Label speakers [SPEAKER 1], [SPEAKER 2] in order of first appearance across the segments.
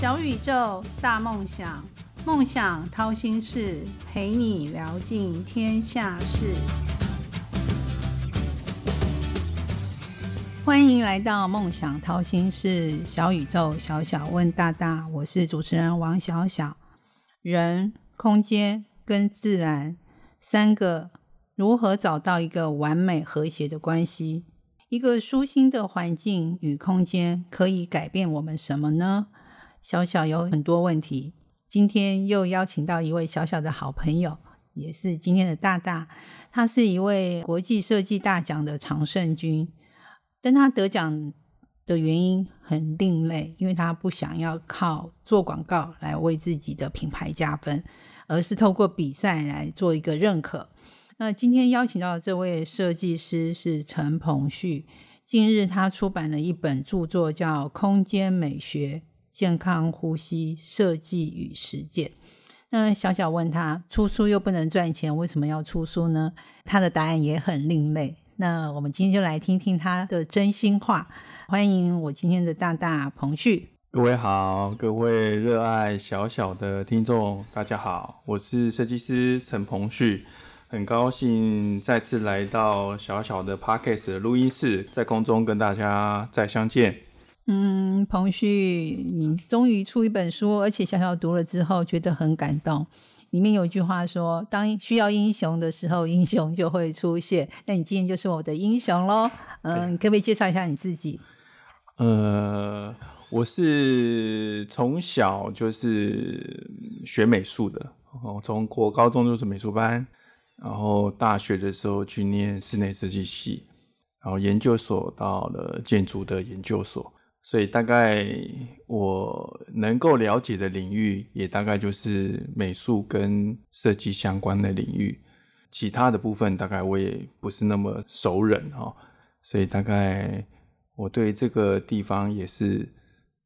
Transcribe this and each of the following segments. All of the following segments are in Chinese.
[SPEAKER 1] 小宇宙，大梦想，梦想掏心事，陪你聊尽天下事。欢迎来到梦想掏心事，小宇宙，小小问大大，我是主持人王小小。人、空间跟自然三个如何找到一个完美和谐的关系？一个舒心的环境与空间可以改变我们什么呢？小小有很多问题，今天又邀请到一位小小的好朋友，也是今天的大大。他是一位国际设计大奖的常胜军，但他得奖的原因很另类，因为他不想要靠做广告来为自己的品牌加分，而是透过比赛来做一个认可。那今天邀请到的这位设计师是陈鹏旭，近日他出版了一本著作，叫《空间美学：健康呼吸设计与实践》。那小小问他，出书又不能赚钱，为什么要出书呢？他的答案也很另类。那我们今天就来听听他的真心话。欢迎我今天的大大彭旭。
[SPEAKER 2] 各位好，各位热爱小小的听众，大家好，我是设计师陈鹏旭，很高兴再次来到小小的 Podcast 的录音室，在空中跟大家再相见。
[SPEAKER 1] 嗯，彭旭，你终于出一本书，而且小小读了之后觉得很感动。里面有一句话说：“当需要英雄的时候，英雄就会出现。”那你今天就是我的英雄喽。嗯，可不可以介绍一下你自己？
[SPEAKER 2] 呃，我是从小就是学美术的，哦，从国高中就是美术班，然后大学的时候去念室内设计系，然后研究所到了建筑的研究所，所以大概我能够了解的领域，也大概就是美术跟设计相关的领域，其他的部分大概我也不是那么熟人哈，所以大概。我对这个地方也是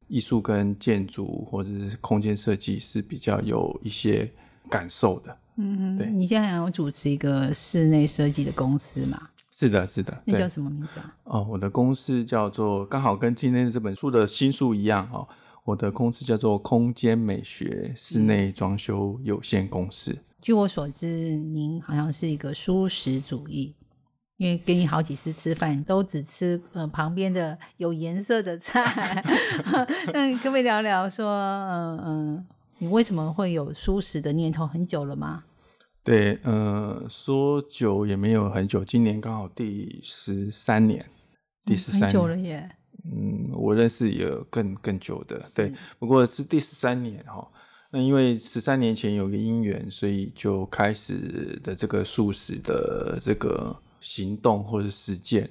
[SPEAKER 2] 艺术跟建筑或者是空间设计是比较有一些感受的。
[SPEAKER 1] 嗯，对。你现在有主持一个室内设计的公司吗？
[SPEAKER 2] 是的，是的。
[SPEAKER 1] 那叫什么名字啊？
[SPEAKER 2] 哦，我的公司叫做刚好跟今天这本书的新书一样哦。我的公司叫做空间美学室内装修有限公司。
[SPEAKER 1] 据我所知，您好像是一个舒适主义。因为跟你好几次吃饭，都只吃呃旁边的有颜色的菜。那可不可以聊聊说，嗯嗯，你为什么会有素食的念头？很久了吗？
[SPEAKER 2] 对，呃，说久也没有很久，今年刚好第十三年，第十三
[SPEAKER 1] 年久了耶。
[SPEAKER 2] 嗯，我认识也有更更久的，对，不过是第十三年哈。那因为十三年前有个因缘，所以就开始的这个素食的这个。行动或者实践，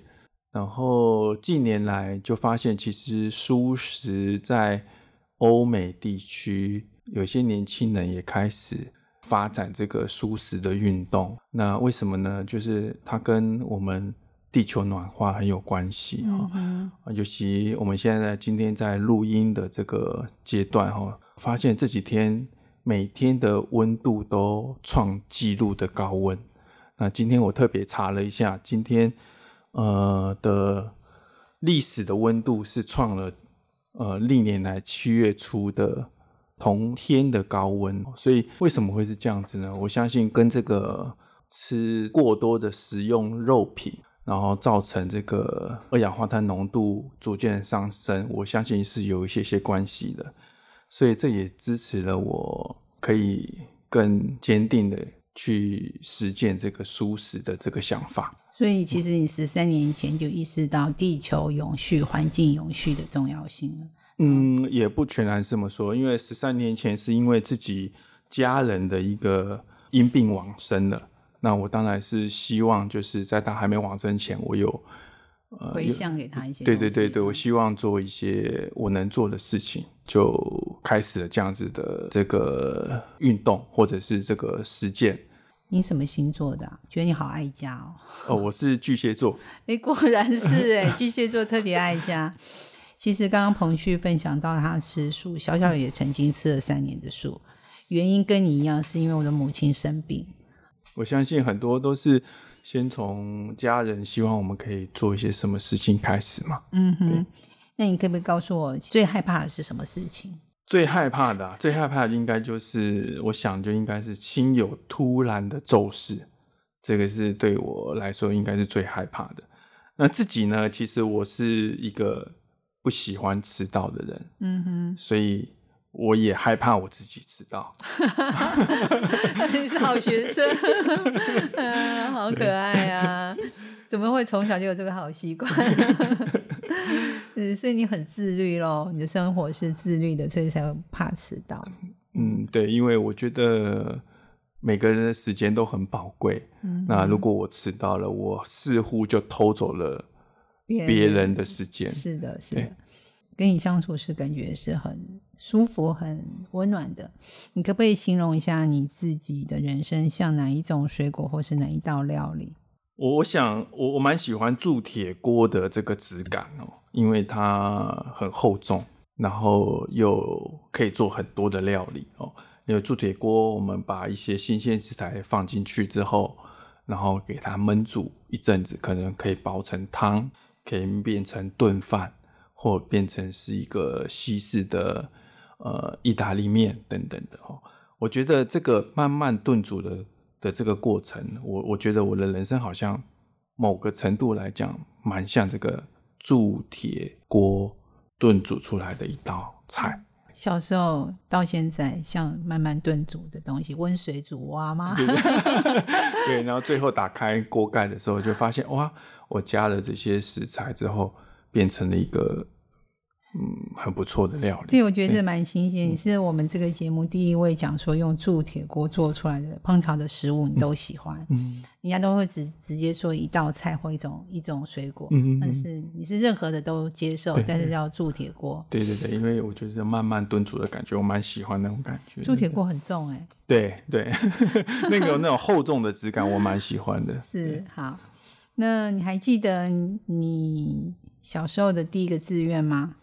[SPEAKER 2] 然后近年来就发现，其实素食在欧美地区，有些年轻人也开始发展这个舒适的运动。那为什么呢？就是它跟我们地球暖化很有关系哈。尤其我们现在今天在录音的这个阶段哈，发现这几天每天的温度都创纪录的高温。那今天我特别查了一下，今天呃的历史的温度是创了呃历年来七月初的同天的高温，所以为什么会是这样子呢？我相信跟这个吃过多的食用肉品，然后造成这个二氧化碳浓度逐渐上升，我相信是有一些些关系的，所以这也支持了我可以更坚定的。去实践这个舒适的这个想法，
[SPEAKER 1] 所以其实你十三年前就意识到地球永续、环境永续的重要性了。
[SPEAKER 2] 嗯，也不全然是这么说，因为十三年前是因为自己家人的一个因病往生了，那我当然是希望就是在他还没往生前，我有
[SPEAKER 1] 呃回向给他一些。
[SPEAKER 2] 对对对对，我希望做一些我能做的事情，就。开始了这样子的这个运动，或者是这个实践。
[SPEAKER 1] 你什么星座的？觉得你好爱家哦。
[SPEAKER 2] 哦，我是巨蟹座。
[SPEAKER 1] 哎，果然是哎，巨蟹座特别爱家。其实刚刚彭旭分享到他吃素，小小也曾经吃了三年的素，原因跟你一样，是因为我的母亲生病。
[SPEAKER 2] 我相信很多都是先从家人希望我们可以做一些什么事情开始嘛。
[SPEAKER 1] 嗯哼。那你可不可以告诉我，最害怕的是什么事情？
[SPEAKER 2] 最害怕的，最害怕的应该就是，我想就应该是亲友突然的骤逝，这个是对我来说应该是最害怕的。那自己呢？其实我是一个不喜欢迟到的人，嗯哼，所以我也害怕我自己迟到。
[SPEAKER 1] 你是好学生，嗯，好可爱啊！怎么会从小就有这个好习惯？嗯，所以你很自律咯，你的生活是自律的，所以才会怕迟到。
[SPEAKER 2] 嗯，对，因为我觉得每个人的时间都很宝贵。嗯，那如果我迟到了，我似乎就偷走了别人的时间。
[SPEAKER 1] 是的，是的。跟你相处是感觉是很舒服、很温暖的。你可不可以形容一下你自己的人生像哪一种水果，或是哪一道料理？
[SPEAKER 2] 我我想我我蛮喜欢铸铁锅的这个质感哦，因为它很厚重，然后又可以做很多的料理哦。因为铸铁锅，我们把一些新鲜食材放进去之后，然后给它焖煮一阵子，可能可以煲成汤，可以变成炖饭，或变成是一个西式的呃意大利面等等的哦。我觉得这个慢慢炖煮的。的这个过程，我我觉得我的人生好像某个程度来讲，蛮像这个铸铁锅炖煮出来的一道菜。
[SPEAKER 1] 小时候到现在，像慢慢炖煮的东西，温水煮蛙吗？
[SPEAKER 2] 对，然后最后打开锅盖的时候，就发现哇，我加了这些食材之后，变成了一个。嗯，很不错的料理。
[SPEAKER 1] 对，我觉得这蛮新鲜。你是我们这个节目第一位讲说用铸铁锅做出来的烹调的食物，你都喜欢。嗯，人家都会直直接说一道菜或一种一种水果。嗯但是你是任何的都接受，但是要铸铁锅。
[SPEAKER 2] 对对对，因为我觉得慢慢炖煮的感觉，我蛮喜欢那种感觉。
[SPEAKER 1] 铸铁锅很重哎。
[SPEAKER 2] 对对，那个那种厚重的质感，我蛮喜欢的。
[SPEAKER 1] 是好，那你还记得你小时候的第一个志愿吗？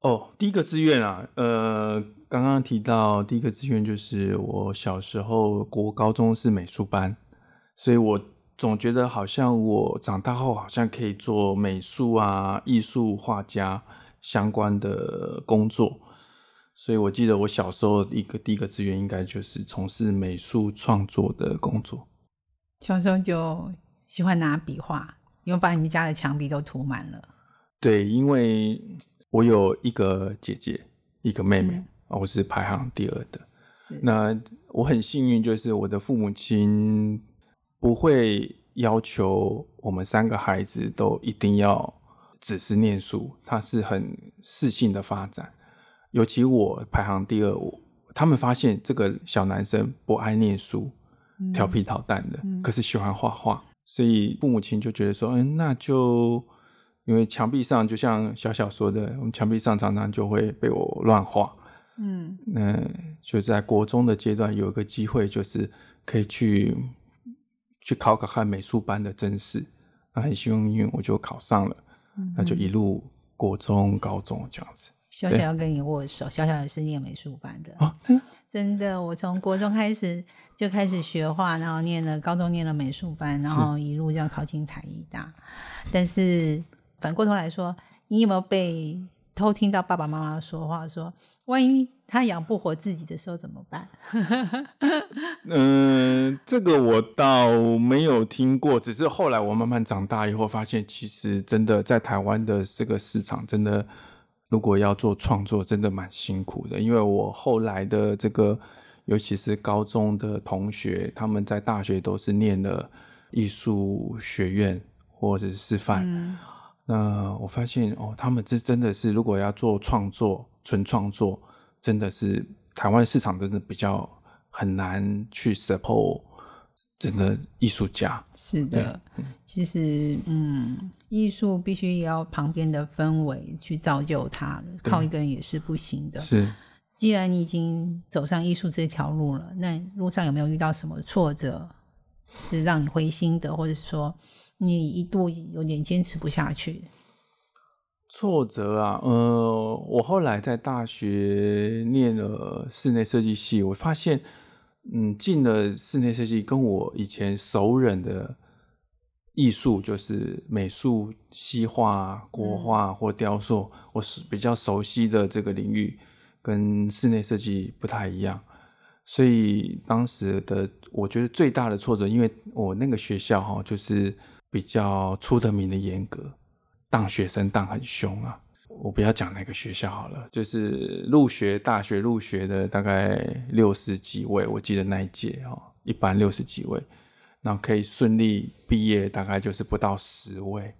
[SPEAKER 2] 哦，第一个志愿啊，呃，刚刚提到第一个志愿就是我小时候国高中是美术班，所以我总觉得好像我长大后好像可以做美术啊、艺术画家相关的工作，所以我记得我小时候一个第一个志愿应该就是从事美术创作的工作。
[SPEAKER 1] 小时候就喜欢拿笔画，因为把你们家的墙壁都涂满了。
[SPEAKER 2] 对，因为。我有一个姐姐，一个妹妹我是排行第二的。那我很幸运，就是我的父母亲不会要求我们三个孩子都一定要只是念书，他是很适性的发展。尤其我排行第二，他们发现这个小男生不爱念书，调皮捣蛋的，可是喜欢画画，所以父母亲就觉得说，嗯，那就。因为墙壁上就像小小说的，我们墙壁上常常就会被我乱画。嗯，那就在国中的阶段有一个机会，就是可以去去考考看美术班的真试，那很幸运我就考上了，那就一路国中、高中这样子。
[SPEAKER 1] 小小要跟你握手，小小也是念美术班的啊，真的，我从国中开始就开始学画，然后念了高中念了美术班，然后一路这样考进台艺大，但是。反过头来说，你有没有被偷听到爸爸妈妈说话？说万一他养不活自己的时候怎么办？
[SPEAKER 2] 嗯，这个我倒没有听过，只是后来我慢慢长大以后，发现其实真的在台湾的这个市场，真的如果要做创作，真的蛮辛苦的。因为我后来的这个，尤其是高中的同学，他们在大学都是念了艺术学院或者是师范。那我发现哦，他们这真的是，如果要做创作、纯创作，真的是台湾市场真的比较很难去 support 真的艺术家。
[SPEAKER 1] 是的，其实嗯，艺术必须要旁边的氛围去造就它，靠一个人也是不行的。
[SPEAKER 2] 是，
[SPEAKER 1] 既然你已经走上艺术这条路了，那路上有没有遇到什么挫折，是让你灰心的，或者是说？你一度有点坚持不下去，
[SPEAKER 2] 挫折啊，呃，我后来在大学念了室内设计系，我发现，嗯，进了室内设计，跟我以前熟人的艺术，就是美术、西画、国画或雕塑，我是比较熟悉的这个领域，跟室内设计不太一样，所以当时的我觉得最大的挫折，因为我那个学校哈，就是比较出的名的严格，当学生当很凶啊。我不要讲那个学校好了，就是入学大学入学的大概六十几位，我记得那一届哦，一般六十几位。然后可以顺利毕业，大概就是不到十位，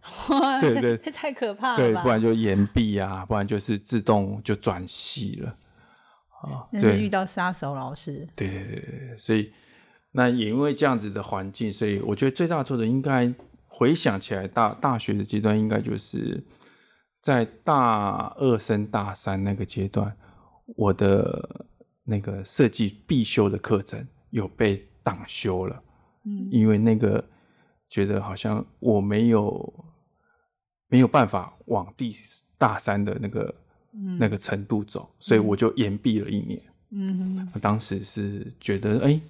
[SPEAKER 2] 对对，
[SPEAKER 1] 太可怕了，
[SPEAKER 2] 对，不然就延毕啊，不然就是自动就转系了，
[SPEAKER 1] 啊，那是遇到杀手老师，
[SPEAKER 2] 对对对对，所以那也因为这样子的环境，所以我觉得最大的挫折应该回想起来，大大学的阶段应该就是在大二升大三那个阶段，我的那个设计必修的课程有被挡修了。嗯，因为那个觉得好像我没有没有办法往第大三的那个那个程度走，所以我就延毕了一年。嗯，当时是觉得哎，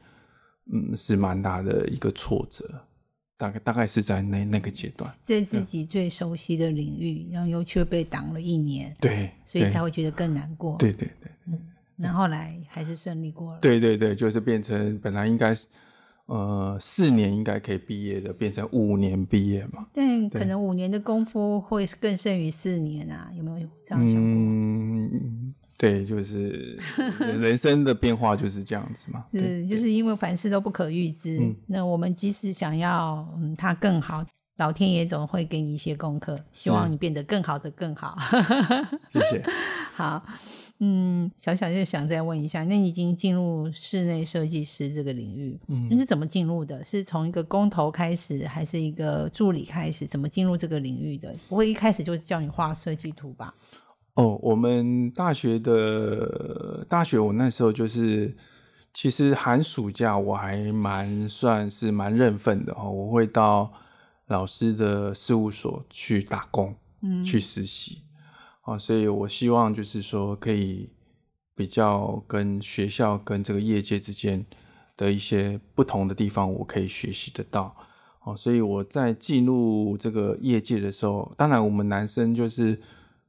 [SPEAKER 2] 嗯，是蛮大的一个挫折，大概大概是在那那个阶段，
[SPEAKER 1] 在自己最熟悉的领域，然后又却被挡了一年，
[SPEAKER 2] 对，
[SPEAKER 1] 所以才会觉得更难过。
[SPEAKER 2] 对对对，嗯，
[SPEAKER 1] 那后来还是顺利过了。
[SPEAKER 2] 对对对，就是变成本来应该是。呃，四年应该可以毕业的，变成五年毕业嘛？
[SPEAKER 1] 但可能五年的功夫会更胜于四年啊？有没有这样想过？
[SPEAKER 2] 嗯，对，就是 人生的变化就是这样子嘛。
[SPEAKER 1] 是，就是因为凡事都不可预知。那我们即使想要嗯它更好，老天爷总会给你一些功课，希望你变得更好的更好。
[SPEAKER 2] 谢谢。
[SPEAKER 1] 好。嗯，小小就想再问一下，那你已经进入室内设计师这个领域，你是怎么进入的？是从一个工头开始，还是一个助理开始？怎么进入这个领域的？不会一开始就叫你画设计图吧？
[SPEAKER 2] 哦，我们大学的大学，我那时候就是，其实寒暑假我还蛮算是蛮认份的哦，我会到老师的事务所去打工，嗯，去实习。啊，所以我希望就是说，可以比较跟学校跟这个业界之间的一些不同的地方，我可以学习得到。哦，所以我在进入这个业界的时候，当然我们男生就是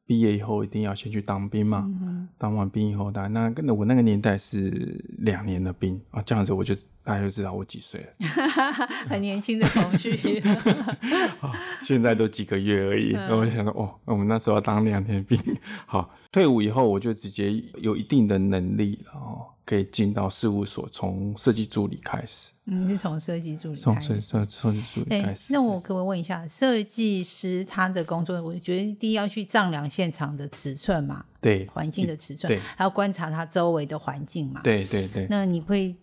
[SPEAKER 2] 毕业以后一定要先去当兵嘛。当完兵以后，那跟我那个年代是两年的兵啊，这样子我就。大家就知道我几岁了，
[SPEAKER 1] 很年轻的同学，
[SPEAKER 2] 现在都几个月而已。然后我就想说，哦，我们那时候要当两年兵。好，退伍以后我就直接有一定的能力，然后可以进到事务所，从设计助理开始。
[SPEAKER 1] 嗯，是从设计助理，
[SPEAKER 2] 从设设设计助理开始。
[SPEAKER 1] 那我可不可以问一下，设计师他的工作，我觉得第一要去丈量现场的尺寸嘛，
[SPEAKER 2] 对，
[SPEAKER 1] 环境的尺寸，还要观察他周围的环境嘛，
[SPEAKER 2] 对对对。
[SPEAKER 1] 那你会？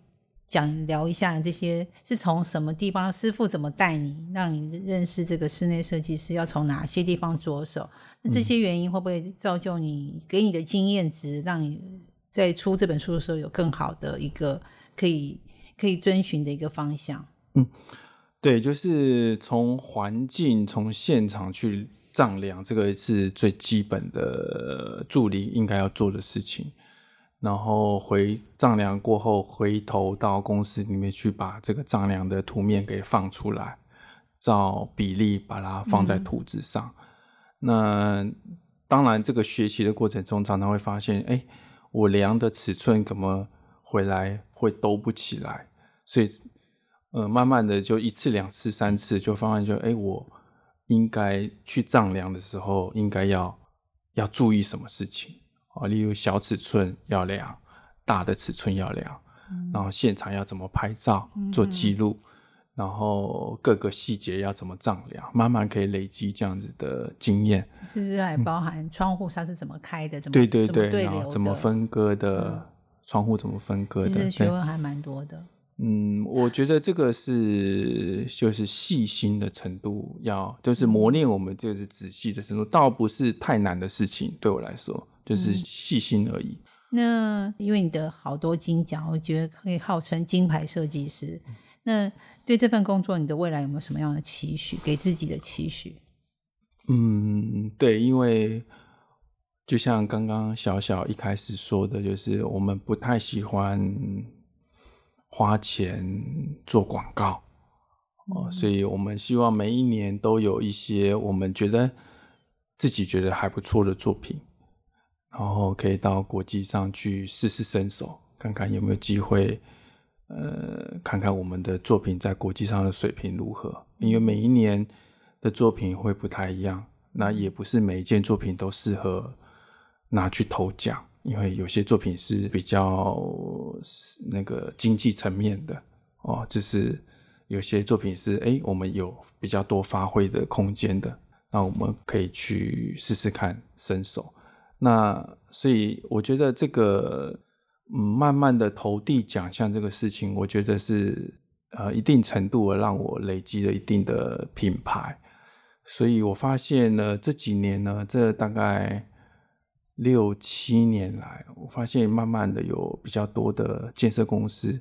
[SPEAKER 1] 讲聊一下这些是从什么地方，师傅怎么带你，让你认识这个室内设计师，要从哪些地方着手？那这些原因会不会造就你给你的经验值，让你在出这本书的时候有更好的一个可以可以遵循的一个方向？
[SPEAKER 2] 嗯，对，就是从环境、从现场去丈量，这个是最基本的助理应该要做的事情。然后回丈量过后，回头到公司里面去把这个丈量的图面给放出来，照比例把它放在图纸上。那当然，这个学习的过程中，常常会发现，哎，我量的尺寸怎么回来会兜不起来，所以，呃，慢慢的就一次、两次、三次，就发现就，哎，我应该去丈量的时候，应该要要注意什么事情。啊，例如小尺寸要量，大的尺寸要量，然后现场要怎么拍照做记录，然后各个细节要怎么丈量，慢慢可以累积这样子的经验。
[SPEAKER 1] 是不是还包含窗户它是怎么开的？怎么
[SPEAKER 2] 对对对，
[SPEAKER 1] 然后
[SPEAKER 2] 怎么分割的？窗户怎么分割的？其
[SPEAKER 1] 实学问还蛮多的。
[SPEAKER 2] 嗯，我觉得这个是就是细心的程度，要就是磨练我们就是仔细的程度，倒不是太难的事情，对我来说。就是细心而已。
[SPEAKER 1] 那因为你的好多金奖，我觉得可以号称金牌设计师。那对这份工作，你的未来有没有什么样的期许？给自己的期许？
[SPEAKER 2] 嗯，对，因为就像刚刚小小一开始说的，就是我们不太喜欢花钱做广告哦，所以我们希望每一年都有一些我们觉得自己觉得还不错的作品。然后可以到国际上去试试身手，看看有没有机会，呃，看看我们的作品在国际上的水平如何。因为每一年的作品会不太一样，那也不是每一件作品都适合拿去投奖，因为有些作品是比较那个经济层面的哦，就是有些作品是哎，我们有比较多发挥的空间的，那我们可以去试试看伸手。那所以我觉得这个嗯，慢慢的投递奖项这个事情，我觉得是呃一定程度的让我累积了一定的品牌。所以我发现呢，这几年呢，这大概六七年来，我发现慢慢的有比较多的建设公司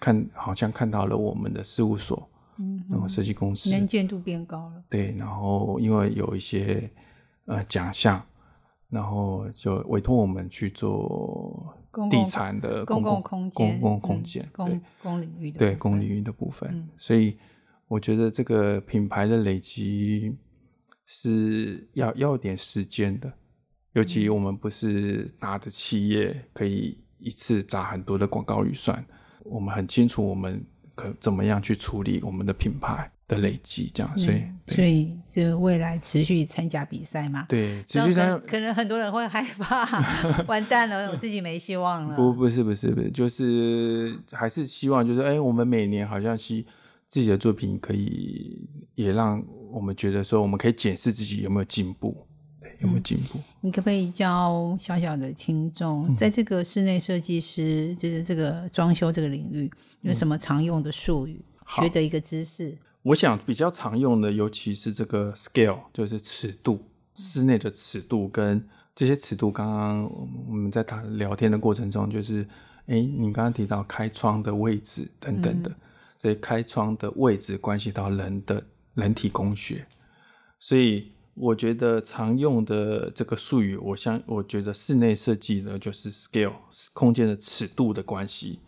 [SPEAKER 2] 看，好像看到了我们的事务所，嗯，然后设计公司
[SPEAKER 1] 能见度变高了。
[SPEAKER 2] 对，然后因为有一些呃奖项。然后就委托我们去做地产的
[SPEAKER 1] 公
[SPEAKER 2] 共
[SPEAKER 1] 空间、
[SPEAKER 2] 公共空间、
[SPEAKER 1] 公公领域的
[SPEAKER 2] 对公领域的部分。所以我觉得这个品牌的累积是要要点时间的，尤其我们不是大的企业，可以一次砸很多的广告预算。我们很清楚我们可怎么样去处理我们的品牌。的累积，这样，所以
[SPEAKER 1] 所以就未来持续参加比赛嘛？
[SPEAKER 2] 对，持续参，
[SPEAKER 1] 可能很多人会害怕，完蛋了，我自己没希望了。
[SPEAKER 2] 不，不是，不是，不是，就是还是希望，就是哎，我们每年好像是自己的作品，可以也让我们觉得说，我们可以检视自己有没有进步，有没有进步。
[SPEAKER 1] 你可不可以教小小的听众，在这个室内设计师，就是这个装修这个领域，有什么常用的术语，学的一个知识？
[SPEAKER 2] 我想比较常用的，尤其是这个 scale，就是尺度，室内的尺度跟这些尺度。刚刚我们在谈聊天的过程中，就是，哎，你刚刚提到开窗的位置等等的，所以开窗的位置关系到人的人体工学，所以我觉得常用的这个术语，我相我觉得室内设计呢，就是 scale 空间的尺度的关系，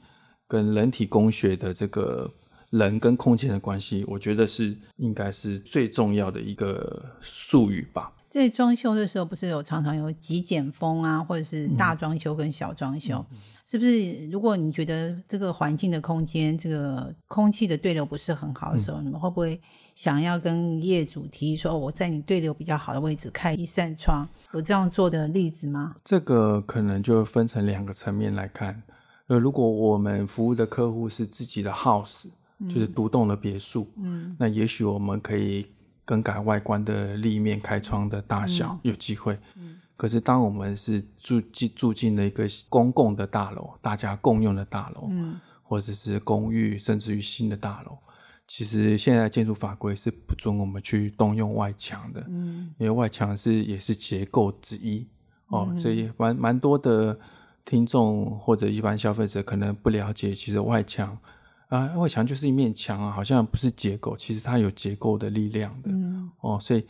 [SPEAKER 2] 跟人体工学的这个。人跟空间的关系，我觉得是应该是最重要的一个术语吧。
[SPEAKER 1] 在装修的时候，不是有常常有极简风啊，或者是大装修跟小装修，是不是？如果你觉得这个环境的空间，这个空气的对流不是很好的时候，你们会不会想要跟业主提议说，我在你对流比较好的位置开一扇窗？有这样做的例子吗？
[SPEAKER 2] 这个可能就分成两个层面来看。呃，如果我们服务的客户是自己的 house。就是独栋的别墅，嗯，那也许我们可以更改外观的立面、开窗的大小，有机会。嗯，可是当我们是住进住进了一个公共的大楼，大家共用的大楼，嗯，或者是公寓，甚至于新的大楼，其实现在建筑法规是不准我们去动用外墙的，嗯，因为外墙是也是结构之一哦，所以蛮蛮多的听众或者一般消费者可能不了解，其实外墙。啊，外墙就是一面墙啊，好像不是结构，其实它有结构的力量的。嗯，哦，所以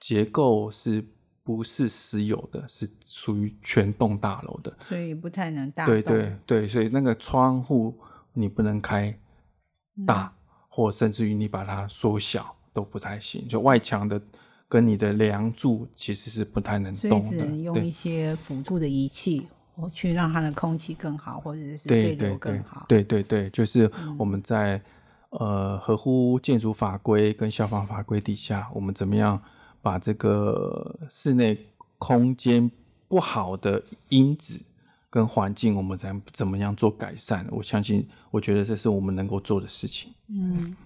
[SPEAKER 2] 结构是不是私有的，是属于全栋大楼的，
[SPEAKER 1] 所以不太能大。
[SPEAKER 2] 对对对，所以那个窗户你不能开大，或甚至于你把它缩小都不太行。就外墙的跟你的梁柱其实是不太能动的，
[SPEAKER 1] 只能用一些辅助的仪器。我去让它的空气更好，或者是对流更好。
[SPEAKER 2] 对对对，就是我们在呃合乎建筑法规跟消防法规底下，我们怎么样把这个室内空间不好的因子跟环境，我们怎怎么样做改善？我相信，我觉得这是我们能够做的事情。
[SPEAKER 1] 嗯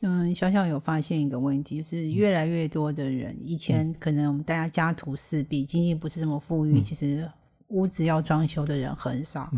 [SPEAKER 1] 嗯，小小有发现一个问题，就是越来越多的人，以前可能我们大家家徒四壁，经济不是这么富裕，其实。屋子要装修的人很少，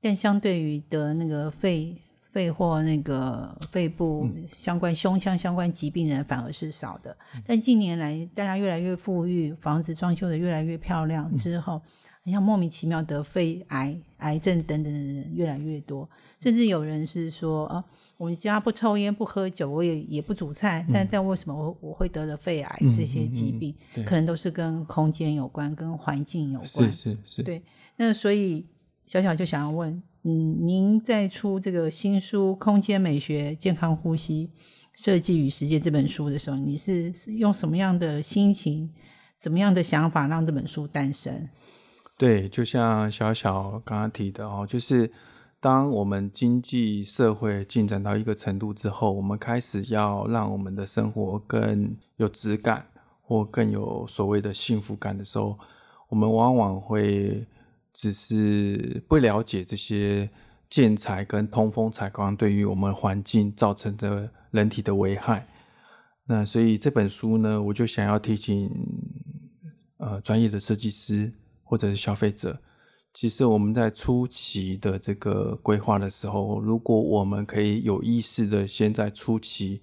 [SPEAKER 1] 但相对于得那个肺肺或那个肺部相关胸腔相关疾病人反而是少的。但近年来大家越来越富裕，房子装修的越来越漂亮之后，像莫名其妙得肺癌、癌症等等的人越来越多，甚至有人是说啊，我们家不抽烟不喝酒，我也也不煮菜，但但为什么我我会得了肺癌这些疾病？可能都是跟空间有关，跟环境有关。
[SPEAKER 2] 是是是。
[SPEAKER 1] 对，那所以小小就想要问，嗯，您在出这个新书《空间美学、健康呼吸设计与实践》这本书的时候，你是用什么样的心情、怎么样的想法让这本书诞生？
[SPEAKER 2] 对，就像小小刚刚提的哦，就是当我们经济社会进展到一个程度之后，我们开始要让我们的生活更有质感，或更有所谓的幸福感的时候，我们往往会只是不了解这些建材跟通风采光对于我们环境造成的人体的危害。那所以这本书呢，我就想要提醒呃专业的设计师。或者是消费者，其实我们在初期的这个规划的时候，如果我们可以有意识的先在初期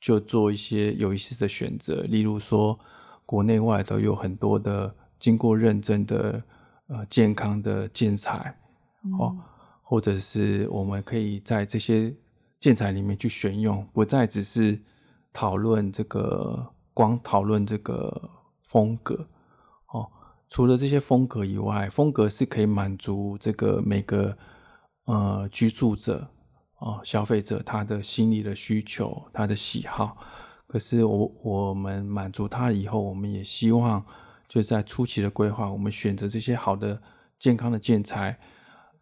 [SPEAKER 2] 就做一些有意识的选择，例如说国内外都有很多的经过认证的呃健康的建材哦，或者是我们可以在这些建材里面去选用，不再只是讨论这个光讨论这个风格。除了这些风格以外，风格是可以满足这个每个呃居住者哦消费者他的心理的需求，他的喜好。可是我我们满足他以后，我们也希望就在初期的规划，我们选择这些好的健康的建材。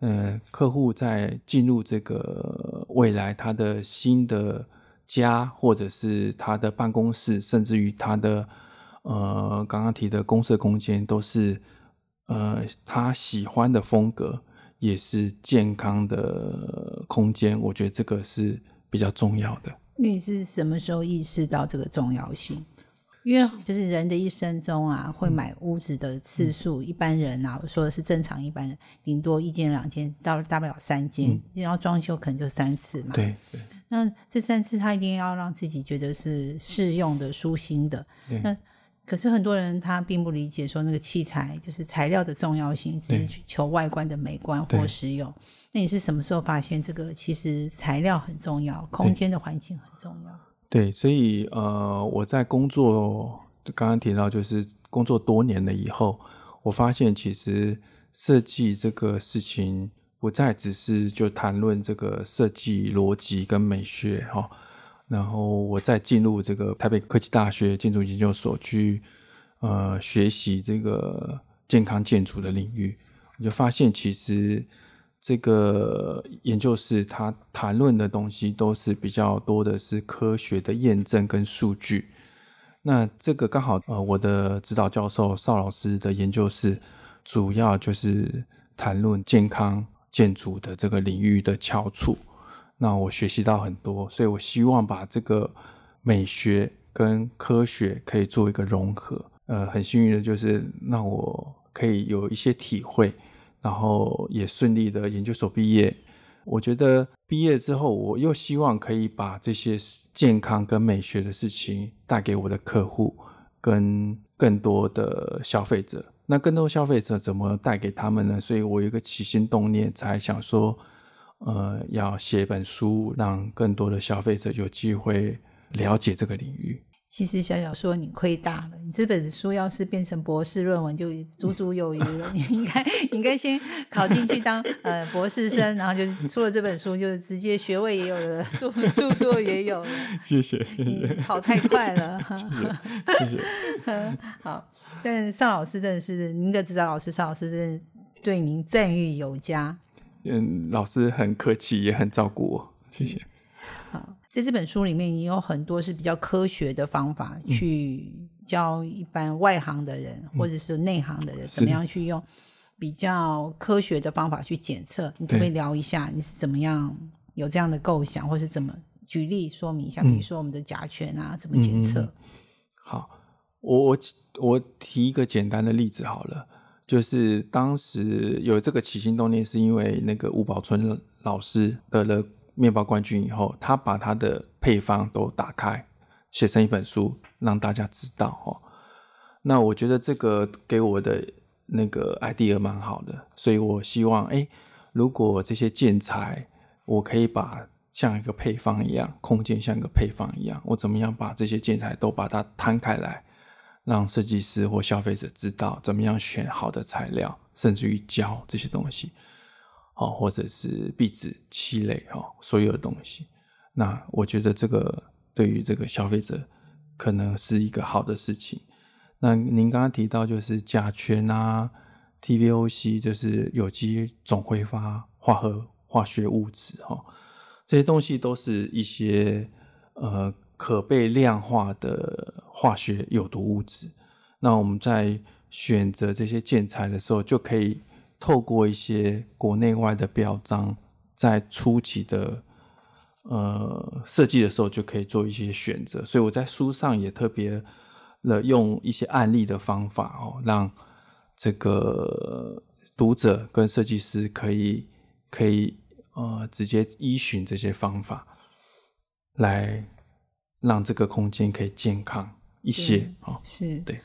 [SPEAKER 2] 嗯，客户在进入这个未来他的新的家，或者是他的办公室，甚至于他的。呃，刚刚提的公社空间都是呃他喜欢的风格，也是健康的空间。我觉得这个是比较重要的。
[SPEAKER 1] 你是什么时候意识到这个重要性？因为就是人的一生中啊，会买屋子的次数，一般人啊，我说的是正常一般人，顶多一间两间，到大不了三间，然后装修可能就三次嘛。
[SPEAKER 2] 对对。
[SPEAKER 1] 那这三次他一定要让自己觉得是适用的、舒心的。那可是很多人他并不理解说那个器材就是材料的重要性，只是求外观的美观或实用。那你是什么时候发现这个其实材料很重要，空间的环境很重要？
[SPEAKER 2] 对，所以呃，我在工作刚刚提到就是工作多年了以后，我发现其实设计这个事情不再只是就谈论这个设计逻辑跟美学哈。然后我再进入这个台北科技大学建筑研究所去，呃，学习这个健康建筑的领域，我就发现其实这个研究室它谈论的东西都是比较多的是科学的验证跟数据。那这个刚好呃，我的指导教授邵老师的研究室主要就是谈论健康建筑的这个领域的翘楚。那我学习到很多，所以我希望把这个美学跟科学可以做一个融合。呃，很幸运的就是让我可以有一些体会，然后也顺利的研究所毕业。我觉得毕业之后，我又希望可以把这些健康跟美学的事情带给我的客户跟更多的消费者。那更多消费者怎么带给他们呢？所以我有一个起心动念，才想说。呃，要写一本书，让更多的消费者有机会了解这个领域。
[SPEAKER 1] 其实小小说你亏大了，你这本书要是变成博士论文，就足足有余了。你应该应该先考进去当呃博士生，然后就出了这本书，就直接学位也有了，著著作也有了。
[SPEAKER 2] 谢谢，
[SPEAKER 1] 你跑太快了。
[SPEAKER 2] 谢谢，
[SPEAKER 1] 好。但邵老师真的是您的指导老师，邵老师真的对您赞誉有加。
[SPEAKER 2] 嗯，老师很客气，也很照顾我，谢谢。
[SPEAKER 1] 好，在这本书里面也有很多是比较科学的方法，去教一般外行的人或者是内行的人，怎么样去用比较科学的方法去检测。你可不可以聊一下你是怎么样有这样的构想，或是怎么举例说明一下？比如说我们的甲醛啊，怎么检测？
[SPEAKER 2] 好，我我我提一个简单的例子好了。就是当时有这个起心动念，是因为那个吴宝春老师得了面包冠军以后，他把他的配方都打开，写成一本书，让大家知道哦。那我觉得这个给我的那个 idea 蛮好的，所以我希望，哎，如果这些建材，我可以把像一个配方一样，空间像一个配方一样，我怎么样把这些建材都把它摊开来。让设计师或消费者知道怎么样选好的材料，甚至于胶这些东西，哦，或者是壁纸、漆类，哦，所有的东西。那我觉得这个对于这个消费者可能是一个好的事情。那您刚刚提到就是甲醛啊、TVOC 就是有机总挥发化合化学物质哈，这些东西都是一些呃可被量化的化学有毒物质。那我们在选择这些建材的时候，就可以透过一些国内外的标章，在初期的呃设计的时候就可以做一些选择。所以我在书上也特别了用一些案例的方法哦，让这个读者跟设计师可以可以呃直接依循这些方法，来让这个空间可以健康一些哦。
[SPEAKER 1] 是
[SPEAKER 2] 对。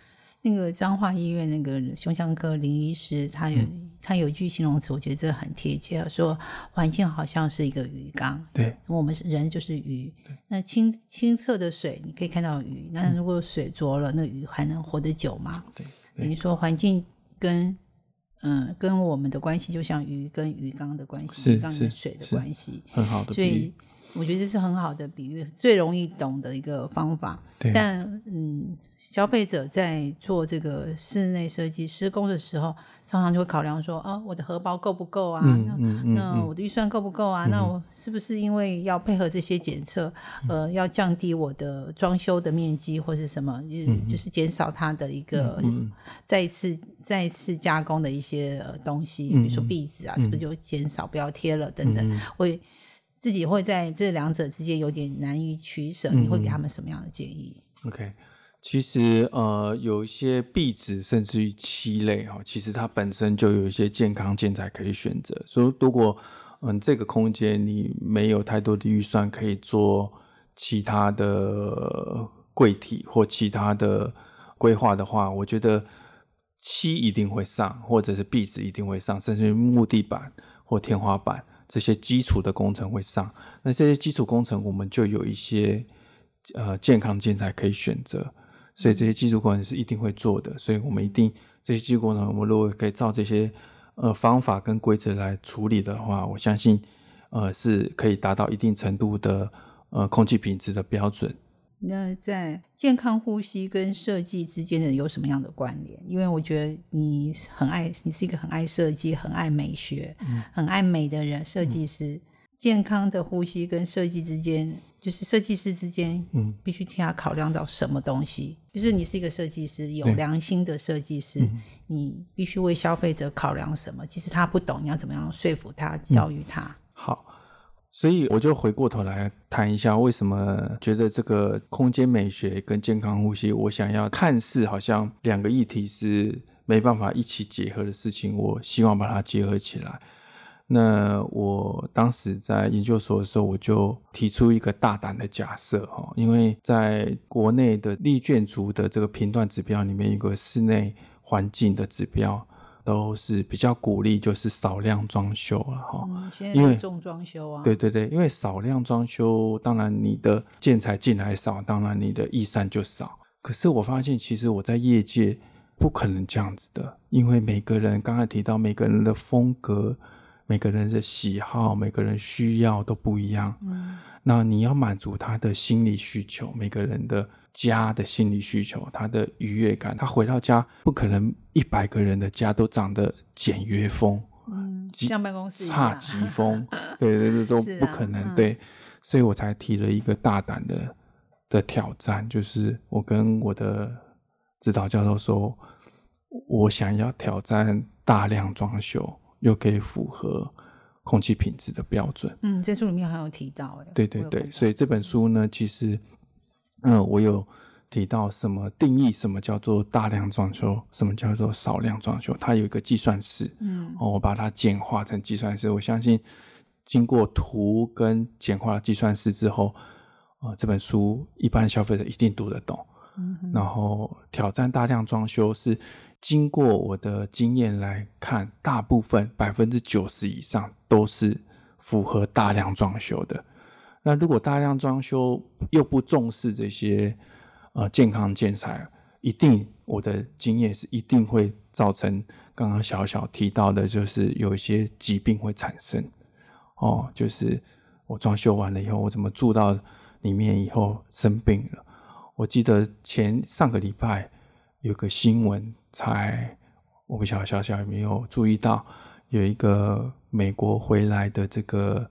[SPEAKER 1] 那个彰化医院那个胸腔科林医师，他有他有一句形容词，我觉得这很贴切，说环境好像是一个鱼缸，
[SPEAKER 2] 对，
[SPEAKER 1] 我们人就是鱼。那清清澈的水你可以看到鱼，那如果水浊了，那鱼还能活得久吗？
[SPEAKER 2] 对，
[SPEAKER 1] 等于说环境跟嗯跟我们的关系，就像鱼跟鱼缸的关系，鱼缸跟水的关系，
[SPEAKER 2] 很好的。
[SPEAKER 1] 所以我觉得这是很好的比喻，最容易懂的一个方法。但嗯。消费者在做这个室内设计施工的时候，常常就会考量说：啊，我的荷包够不够啊？那那我的预算够不够啊？那我是不是因为要配合这些检测，呃，要降低我的装修的面积或是什么？就是减少它的一个再一次再一次加工的一些东西，比如说壁纸啊，是不是就减少不要贴了等等？会自己会在这两者之间有点难以取舍，你会给他们什么样的建议
[SPEAKER 2] ？OK。其实，呃，有一些壁纸，甚至于漆类哈，其实它本身就有一些健康建材可以选择。所以，如果嗯这个空间你没有太多的预算，可以做其他的柜体或其他的规划的话，我觉得漆一定会上，或者是壁纸一定会上，甚至于木地板或天花板这些基础的工程会上。那这些基础工程，我们就有一些呃健康建材可以选择。所以这些基础工程是一定会做的，所以我们一定这些技术工程，我们如果可以照这些呃方法跟规则来处理的话，我相信呃是可以达到一定程度的呃空气品质的标准。
[SPEAKER 1] 那在健康呼吸跟设计之间的有什么样的关联？因为我觉得你很爱，你是一个很爱设计、很爱美学、很爱美的人，设计师。健康的呼吸跟设计之间，就是设计师之间，嗯，必须替他考量到什么东西。就是你是一个设计师，有良心的设计师，你必须为消费者考量什么？其实他不懂，你要怎么样说服他、教育他？
[SPEAKER 2] 所以我就回过头来谈一下，为什么觉得这个空间美学跟健康呼吸，我想要看似好像两个议题是没办法一起结合的事情，我希望把它结合起来。那我当时在研究所的时候，我就提出一个大胆的假设哈，因为在国内的立卷族的这个评断指标里面，一个室内环境的指标都是比较鼓励，就是少量装修了哈。
[SPEAKER 1] 因为重装修啊。
[SPEAKER 2] 对对对，因为少量装修，当然你的建材进来少，当然你的预算就少。可是我发现，其实我在业界不可能这样子的，因为每个人刚才提到每个人的风格。每个人的喜好，每个人需要都不一样。嗯，那你要满足他的心理需求，每个人的家的心理需求，他的愉悦感。他回到家不可能一百个人的家都长得简约风，
[SPEAKER 1] 嗯，像办公室
[SPEAKER 2] 差极风，对 对对，都不可能。对，所以我才提了一个大胆的的挑战，就是我跟我的指导教授说，我想要挑战大量装修。又可以符合空气品质的标准。
[SPEAKER 1] 嗯，这书里面还有提到，哎，
[SPEAKER 2] 对对对，所以这本书呢，其实，嗯，我有提到什么定义，什么叫做大量装修，什么叫做少量装修，它有一个计算式。嗯，哦，我把它简化成计算式，我相信经过图跟简化的计算式之后，呃，这本书一般消费者一定读得懂。嗯，然后挑战大量装修是。经过我的经验来看，大部分百分之九十以上都是符合大量装修的。那如果大量装修又不重视这些呃健康建材，一定我的经验是一定会造成刚刚小小提到的，就是有一些疾病会产生。哦，就是我装修完了以后，我怎么住到里面以后生病了？我记得前上个礼拜有个新闻。才我不晓得小小有没有注意到，有一个美国回来的这个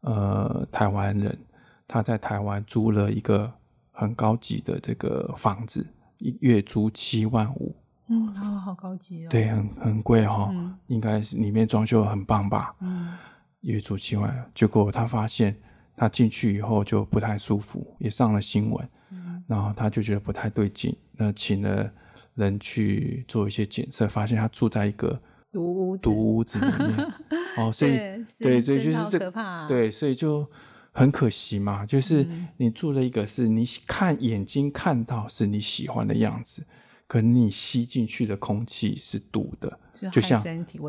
[SPEAKER 2] 呃台湾人，他在台湾租了一个很高级的这个房子，一月租七万五，
[SPEAKER 1] 嗯，哦，好高级哦。
[SPEAKER 2] 对，很很贵哈、
[SPEAKER 1] 嗯。
[SPEAKER 2] 应该是里面装修很棒吧，
[SPEAKER 1] 嗯。
[SPEAKER 2] 月租七万，结果他发现他进去以后就不太舒服，也上了新闻，
[SPEAKER 1] 嗯。
[SPEAKER 2] 然后他就觉得不太对劲，那请了人去做一些检测，发现他住在一个
[SPEAKER 1] 毒屋子。
[SPEAKER 2] 毒屋子里面，哦，所以
[SPEAKER 1] 对
[SPEAKER 2] 对
[SPEAKER 1] 是真的好
[SPEAKER 2] 对就是这
[SPEAKER 1] 可怕啊。
[SPEAKER 2] 对，所以就很可惜嘛，就是
[SPEAKER 1] 嗯。
[SPEAKER 2] 你住了一个是你看眼睛看到是你喜欢的样子，可你吸进去的空气是毒的，就像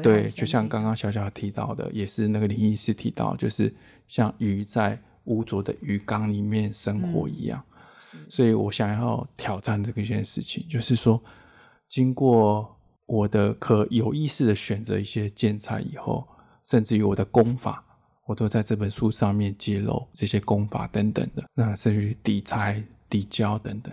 [SPEAKER 2] 对，就像
[SPEAKER 1] 体
[SPEAKER 2] 刚刚小小提到的，也是那个林医师提到，就是像鱼在污浊的鱼缸里面生活
[SPEAKER 1] 嗯
[SPEAKER 2] 一样。所以我想要挑战这个一件事情，就是说，经过我的可有意识的选择一些建材以后，甚至于我的功法，我都在这本书上面揭露这些功法等等的。那甚至于底材、底胶等等，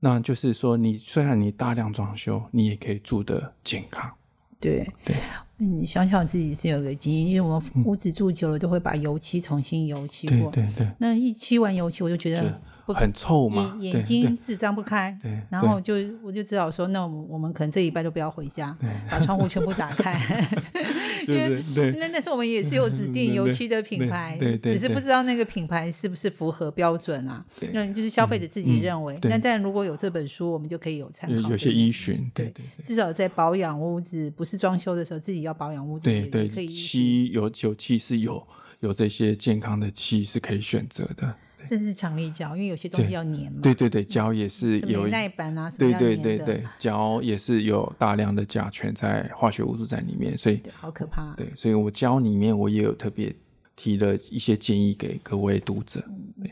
[SPEAKER 2] 那就是说，你虽然你大量装修，你也可以住得健康。
[SPEAKER 1] 对
[SPEAKER 2] 对，
[SPEAKER 1] 你，想想自己是有个经验，因为我们屋子住久了都会把油漆重新油漆
[SPEAKER 2] 对
[SPEAKER 1] 过。
[SPEAKER 2] 对对，
[SPEAKER 1] 那一漆完油漆，我就觉得不
[SPEAKER 2] 很臭嘛，
[SPEAKER 1] 眼睛是张不开，
[SPEAKER 2] 对对
[SPEAKER 1] 然后就我就只好说，那我们我们可能这一拜都不要回家，把窗户全部打开。因为
[SPEAKER 2] 对对对
[SPEAKER 1] 那但是我们也是有指定油漆的品牌，
[SPEAKER 2] 对对对
[SPEAKER 1] 只是不知道那个品牌是不是符合标准啊？
[SPEAKER 2] 对
[SPEAKER 1] 那就是消费者自己认为。
[SPEAKER 2] 对
[SPEAKER 1] 那但如果有这本书，我们就可以有参考。
[SPEAKER 2] 有有些依循，对对对。
[SPEAKER 1] 至少在保养屋子，不是装修的时候，自己要保养屋子，
[SPEAKER 2] 对对，
[SPEAKER 1] 可以
[SPEAKER 2] 漆有油漆是有有这些健康的漆是可以选择的。
[SPEAKER 1] 甚至强力胶，因为有些东西要粘嘛，
[SPEAKER 2] 对对对，胶也是有
[SPEAKER 1] 耐板啊，什么
[SPEAKER 2] 对对对对，胶也是有大量的甲醛在化学物质在里面，所以
[SPEAKER 1] 对，好可怕。
[SPEAKER 2] 对，所以我胶里面我也有特别提了一些建议给各位读者。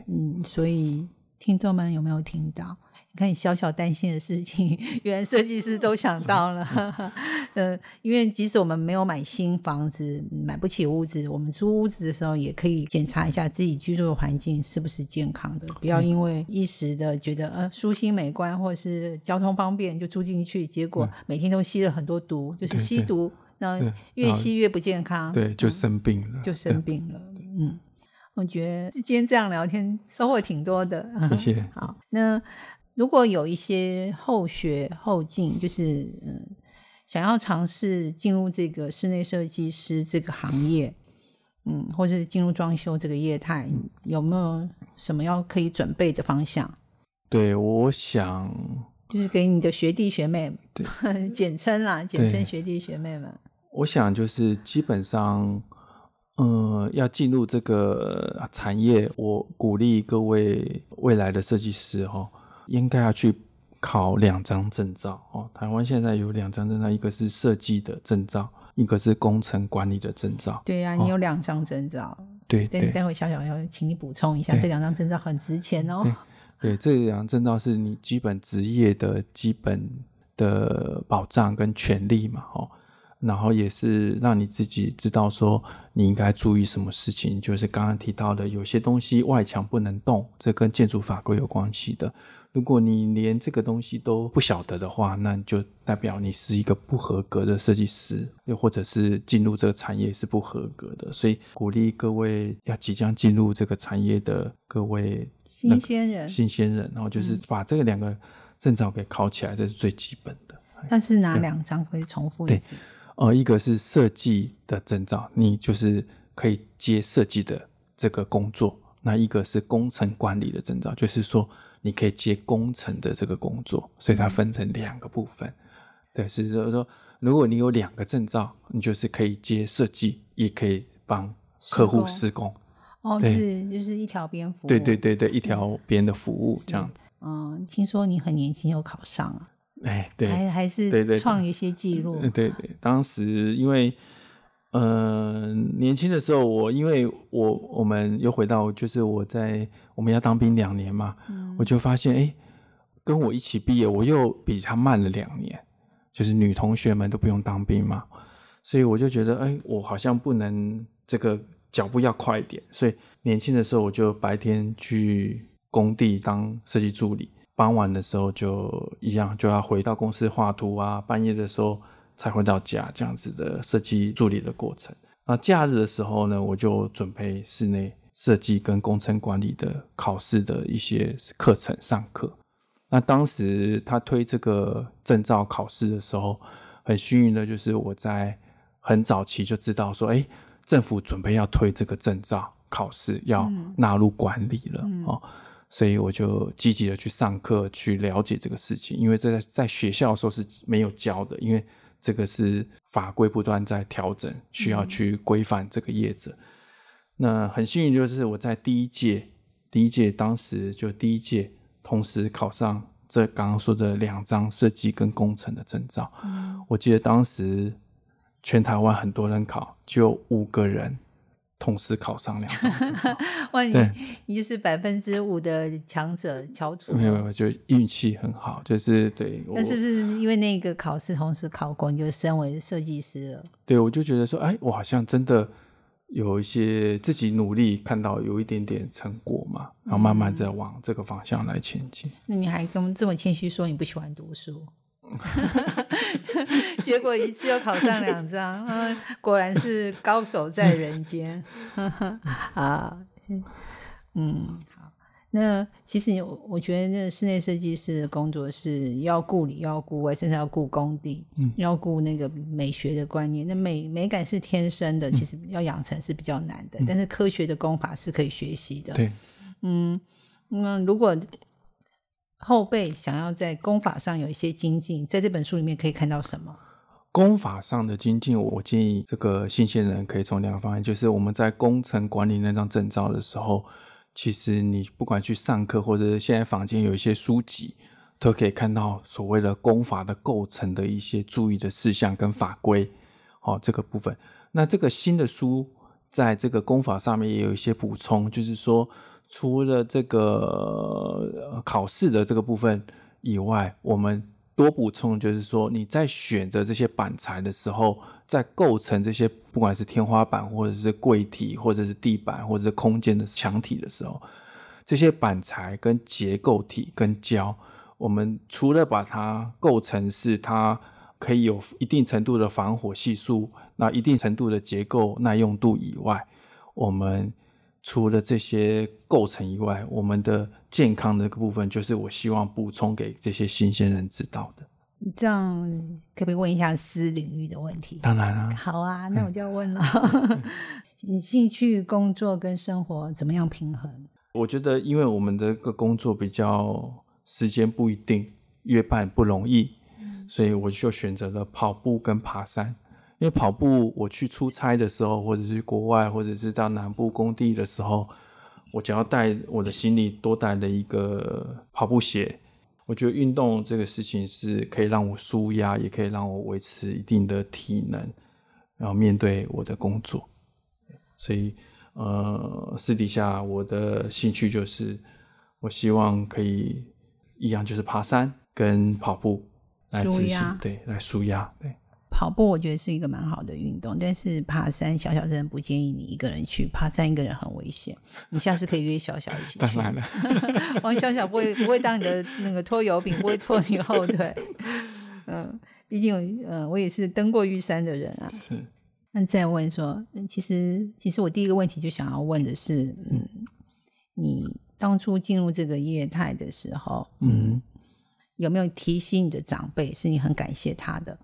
[SPEAKER 1] 嗯，所以听众们有没有听到？你看，你小小担心的事情，原来设计师都想到了。呃，因为即使我们没有买新房子，买不起屋子，我们租屋子的时候也可以检查一下自己居住的环境是不是健康的，不要因为一时的觉得呃舒心美观或是交通方便就住进去，结果每天都吸了很多毒，就是吸毒，那越吸越不健康。
[SPEAKER 2] 对，就
[SPEAKER 1] 嗯
[SPEAKER 2] 生病了，
[SPEAKER 1] 就生病了。嗯，我觉得今天这样聊天收获挺多的。
[SPEAKER 2] 对。谢谢。
[SPEAKER 1] 好，那如果有一些后学后进，就是嗯，想要尝试进入这个室内设计师这个行业，嗯，或者是进入装修这个业态，有没有什么要可以准备的方向？
[SPEAKER 2] 对，我想
[SPEAKER 1] 就是给你的学弟学妹，
[SPEAKER 2] 对，
[SPEAKER 1] 简称啦，简称
[SPEAKER 2] 对
[SPEAKER 1] 学弟学妹们。
[SPEAKER 2] 我想就是基本上，呃，要进入这个产业，我鼓励各位未来的设计师哈、哦，应该要去考两张证照哦。台湾现在有两张证照，一个是设计的证照，一个是工程管理的证照。
[SPEAKER 1] 对呀、你有两张证照，待
[SPEAKER 2] 对对
[SPEAKER 1] 待会小小要请你补充一下，
[SPEAKER 2] 对
[SPEAKER 1] 这两张证照很值钱哦。
[SPEAKER 2] 对，这两张证照是你基本职业的基本的保障跟权利嘛，哦。然后也是让你自己知道说你应该注意什么事情，就是刚刚提到的，有些东西外墙不能动，这跟建筑法规有关系的。如果你连这个东西都不晓得的话，那就代表你是一个不合格的设计师，又或者是进入这个产业是不合格的。所以鼓励各位要即将进入这个产业的各位
[SPEAKER 1] 新鲜人，
[SPEAKER 2] 新鲜人，然后就是把这个两个证照给考起来，这是最基本的。
[SPEAKER 1] 但是哪两张可以重复一
[SPEAKER 2] 对
[SPEAKER 1] 次？
[SPEAKER 2] 呃，一个是设计的证照，你就是可以接设计的这个工作；那一个是工程管理的证照，就是说你可以接工程的这个工作，所以它分成两个部分。对，是就是说，如果你有两个证照，你就是可以接设计，也可以帮客户施工。
[SPEAKER 1] 哦，就是就是一条边服务。
[SPEAKER 2] 对对对对，一条边的服务这样子。
[SPEAKER 1] 嗯，听说你很年轻就考上了，
[SPEAKER 2] 哎，对，
[SPEAKER 1] 还还
[SPEAKER 2] 对对对
[SPEAKER 1] 是创一些记录。
[SPEAKER 2] 嗯，对对，当时因为呃年轻的时候，我因为我我们又回到就是我在我们要当兵两年嘛，我就发现哎，跟我一起毕业，我又比他慢了两年，就是女同学们都不用当兵嘛，所以我就觉得哎，我好像不能这个脚步要快一点，所以年轻的时候我就白天去工地当设计助理。傍晚的时候就一样，就要回到公司画图啊。半夜的时候才回到家这样子的设计助理的过程。那假日的时候呢，我就准备室内设计跟工程管理的考试的一些课程上课。那当时他推这个证照考试的时候，很幸运的就是我在很早期就知道说，哎，政府准备要推这个证照考试，要纳入管理了哦，所以我就积极的去上课，去了解这个事情。因为这在在学校的时候是没有教的，因为。这个是法规不断在调整，需要去规范这个业者。那很幸运，就是我在第一届，第一届当时就第一届同时考上这刚刚说的两张设计跟工程的证照。我记得当时全台湾很多人考，只有五个人。同时考上两张，
[SPEAKER 1] 哇！你你就是百分之五的强者翘楚。
[SPEAKER 2] 没有没有，就运气很好，就是对。
[SPEAKER 1] 那是不是因为那个考试同时考过，你就升为设计师了？
[SPEAKER 2] 对，我就觉得说，哎，我好像真的有一些自己努力，看到有一点点成果嘛，然后慢慢在往这个方向来前进。
[SPEAKER 1] 那你还跟这么谦虚说你不喜欢读书？结果一次又考上两张，果然是高手在人间 啊！嗯，好。那其实我觉得，那室内设计师的工作是要顾里要顾外，甚至要顾工地，嗯，要顾那个美学的观念。那美美感是天生的，其实要养成是比较难的，但是科学的功法是可以学习的。
[SPEAKER 2] 对，
[SPEAKER 1] 嗯，那如果。后辈想要在功法上有一些精进，在这本书里面可以看到什么？
[SPEAKER 2] 功法上的精进，我建议这个新鲜人可以从两个方面，就是我们在工程管理那张证照的时候，其实你不管去上课，或者现在坊间有一些书籍，都可以看到所谓的功法的构成的一些注意的事项跟法规。哦，这个部分，那这个新的书在这个功法上面也有一些补充，就是说。除了这个考试的这个部分以外，我们多补充就是说，你在选择这些板材的时候，在构成这些不管是天花板或者是柜体或者是地板或者是空间的墙体的时候，这些板材跟结构体跟胶，我们除了把它构成是它可以有一定程度的防火系数，那一定程度的结构耐用度以外，我们。除了这些构成以外，我们的健康的部分，就是我希望补充给这些新鲜人知道的。
[SPEAKER 1] 这样可不可以问一下私领域的问题？
[SPEAKER 2] 当然了。
[SPEAKER 1] 好啊，那我就要问了。你兴趣、工作跟生活怎么样平衡？
[SPEAKER 2] 我觉得，因为我们的个工作比较时间不一定，约伴不容易，所以我就选择了跑步跟爬山。因为跑步，我去出差的时候，或者是国外，或者是到南部工地的时候，我只要带我的行李多带了一个跑步鞋。我觉得运动这个事情是可以让我舒压，也可以让我维持一定的体能，然后面对我的工作。所以，呃，私底下我的兴趣就是，我希望可以一样，就是爬山跟跑步来执行，对，来舒压，对。
[SPEAKER 1] 跑步我觉得是一个蛮好的运动，但是爬山小小真的不建议你一个人去，爬山一个人很危险。你下次可以约小小一起 去。
[SPEAKER 2] 当然了，
[SPEAKER 1] 王小小不会不会当你的 那个拖油瓶，不会拖你后腿。嗯，毕竟嗯，我也是登过玉山的人啊。
[SPEAKER 2] 是。
[SPEAKER 1] 那再问说，其实其实我第一个问题就想要问的是，嗯，你当初进入这个业态的时候，嗯，有没有提醒你的长辈，是你很感谢他的？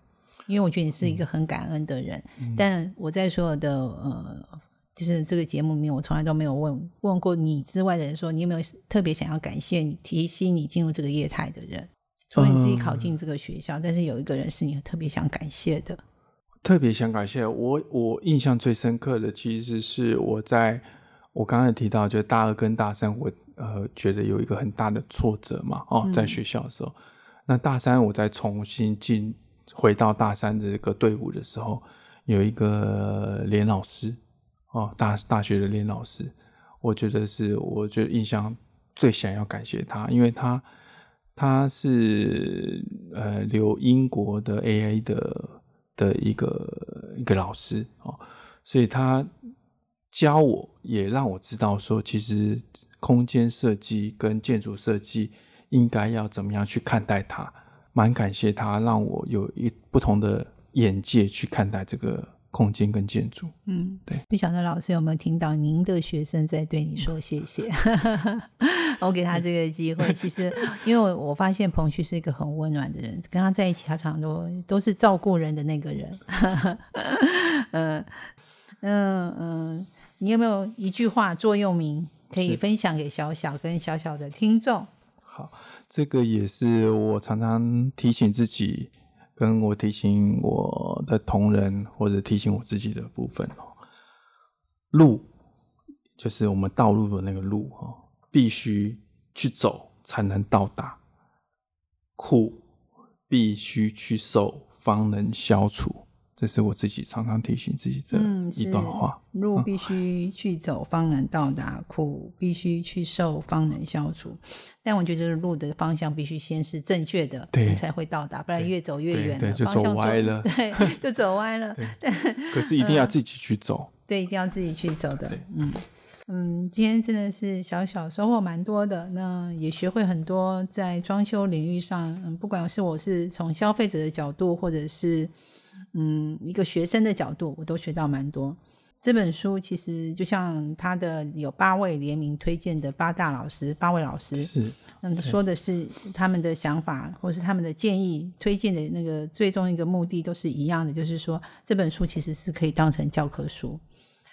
[SPEAKER 1] 因为我觉得你是一个很感恩的人，但我在所有的呃，就是这个节目里面，我从来都没有问问过你之外的人，说你有没有特别想要感谢你、提醒你进入这个业态的人？除了你自己考进这个学校，但是有一个人是你特别想感谢的。
[SPEAKER 2] 特别想感谢我，我印象最深刻的其实是我在我刚才提到，就大二跟大三，我呃觉得有一个很大的挫折嘛，哦，在学校的时候，那大三我再重新进。回到大三的这个队伍的时候，有一个连老师哦，大大学的连老师，我觉得是我觉得印象最想要感谢他，因为他他是呃留英国的 AA 的的一个一个老师哦，所以他教我也让我知道说，其实空间设计跟建筑设计应该要怎么样去看待它。蛮感谢他，让我有一不同的眼界去看待这个空间跟建筑。
[SPEAKER 1] 嗯，
[SPEAKER 2] 对。
[SPEAKER 1] 不晓得老师有没有听到您的学生在对你说谢谢？我给他这个机会。其实，因为我发现彭旭是一个很温暖的人，跟他在一起，他常常都都是照顾人的那个人。嗯嗯嗯，你有没有一句话座右铭可以分享给小小跟小小的听众？
[SPEAKER 2] 好，这个也是我常常提醒自己，跟我提醒我的同仁，或者提醒我自己的部分哦。路就是我们道路的那个路哦，必须去走才能到达。苦必须去受，方能消除。这是我自己常常提醒自己的
[SPEAKER 1] 嗯，
[SPEAKER 2] 一段话。
[SPEAKER 1] 路必须去走，方能到达；苦必须去受，方能消除。但我觉得这个路的方向必须先是正确的，
[SPEAKER 2] 对
[SPEAKER 1] 你才会到达，不然越走越
[SPEAKER 2] 对
[SPEAKER 1] 远了，
[SPEAKER 2] 就走歪了
[SPEAKER 1] 对，就走歪了。
[SPEAKER 2] 可是一定要自己去走。
[SPEAKER 1] 对，一定要自己去走的。嗯嗯，今天真的是小小收获蛮多的，那也学会很多在装修领域上，嗯，不管是我是从消费者的角度，或者是嗯一个学生的角度，我都学到蛮多。这本书其实就像他的有八位联名推荐的八大老师，八位老师，
[SPEAKER 2] 是
[SPEAKER 1] 嗯，说的是他们的想法，或是他们的建议，推荐的那个最终一个目的都是一样的，就是说这本书其实是可以当成教科书，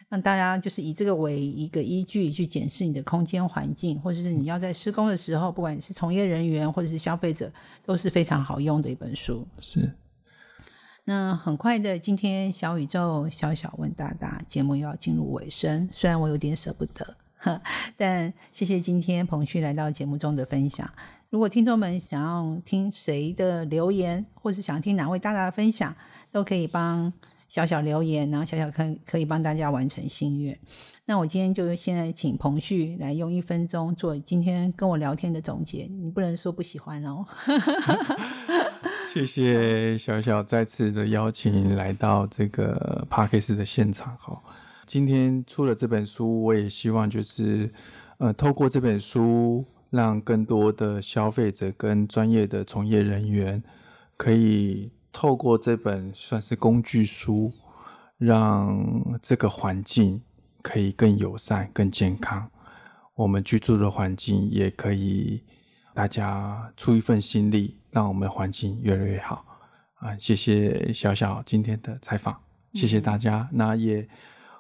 [SPEAKER 1] 让大家就是以这个为一个依据去检视你的空间环境，或者是你要在施工的时候，不管你是从业人员或者是消费者，都是非常好用的一本书。
[SPEAKER 2] 是，
[SPEAKER 1] 那很快的，今天小宇宙小小问大大节目又要进入尾声，虽然我有点舍不得，但谢谢今天彭旭来到节目中的分享。如果听众们想要听谁的留言，或是想听哪位大大的分享，都可以帮小小留言，然后小小可可以帮大家完成心愿。那我今天就现在请彭旭来用一分钟做今天跟我聊天的总结，你不能说不喜欢哦。
[SPEAKER 2] 谢谢小小再次的邀请来到这个 p a r k e s 的现场哈。今天出了这本书，我也希望就是呃，透过这本书，让更多的消费者跟专业的从业人员，可以透过这本算是工具书，让这个环境可以更友善、更健康。我们居住的环境也可以，大家出一份心力，让我们环境越来越好啊！谢谢小小今天的采访，谢谢大家。那也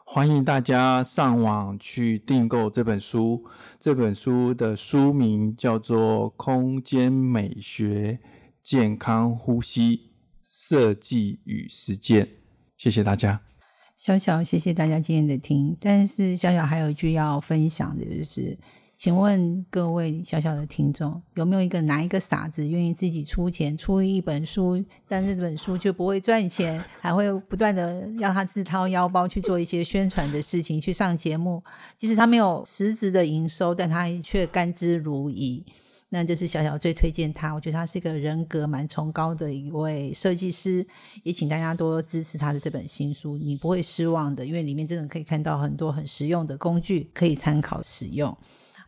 [SPEAKER 2] 欢迎大家上网去订购这本书。这本书的书名叫做《空间美学、健康呼吸设计与实践》。谢谢大家。
[SPEAKER 1] 小小，谢谢大家今天的听。但是小小还有一句要分享的，就是，请问各位小小的听众，有没有一个哪一个傻子愿意自己出钱出一本书，但是这本书却不会赚钱，还会不断的要他自掏腰包去做一些宣传的事情，去上节目，即使他没有实质的营收，但他却甘之如饴。那这是小小最推荐他，我觉得他是一个人格蛮崇高的一位设计师，也请大家多支持他的这本新书，你不会失望的，因为里面真的可以看到很多很实用的工具可以参考使用。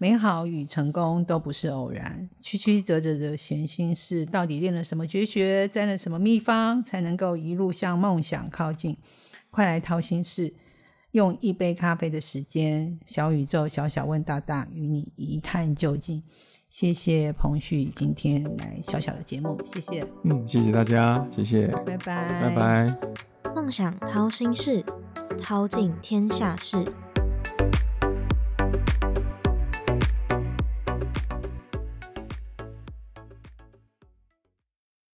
[SPEAKER 1] 美好与成功都不是偶然，曲曲折折的闲心事，到底练了什么绝学，沾了什么秘方，才能够一路向梦想靠近？快来掏心事，用一杯咖啡的时间，小宇宙小小问大大，与你一探究竟。谢谢彭旭今天来小小的节目，谢谢，
[SPEAKER 2] 嗯，谢谢大家，谢谢，
[SPEAKER 1] 拜拜，
[SPEAKER 2] 拜拜。
[SPEAKER 3] 梦想掏心事，掏尽天下事。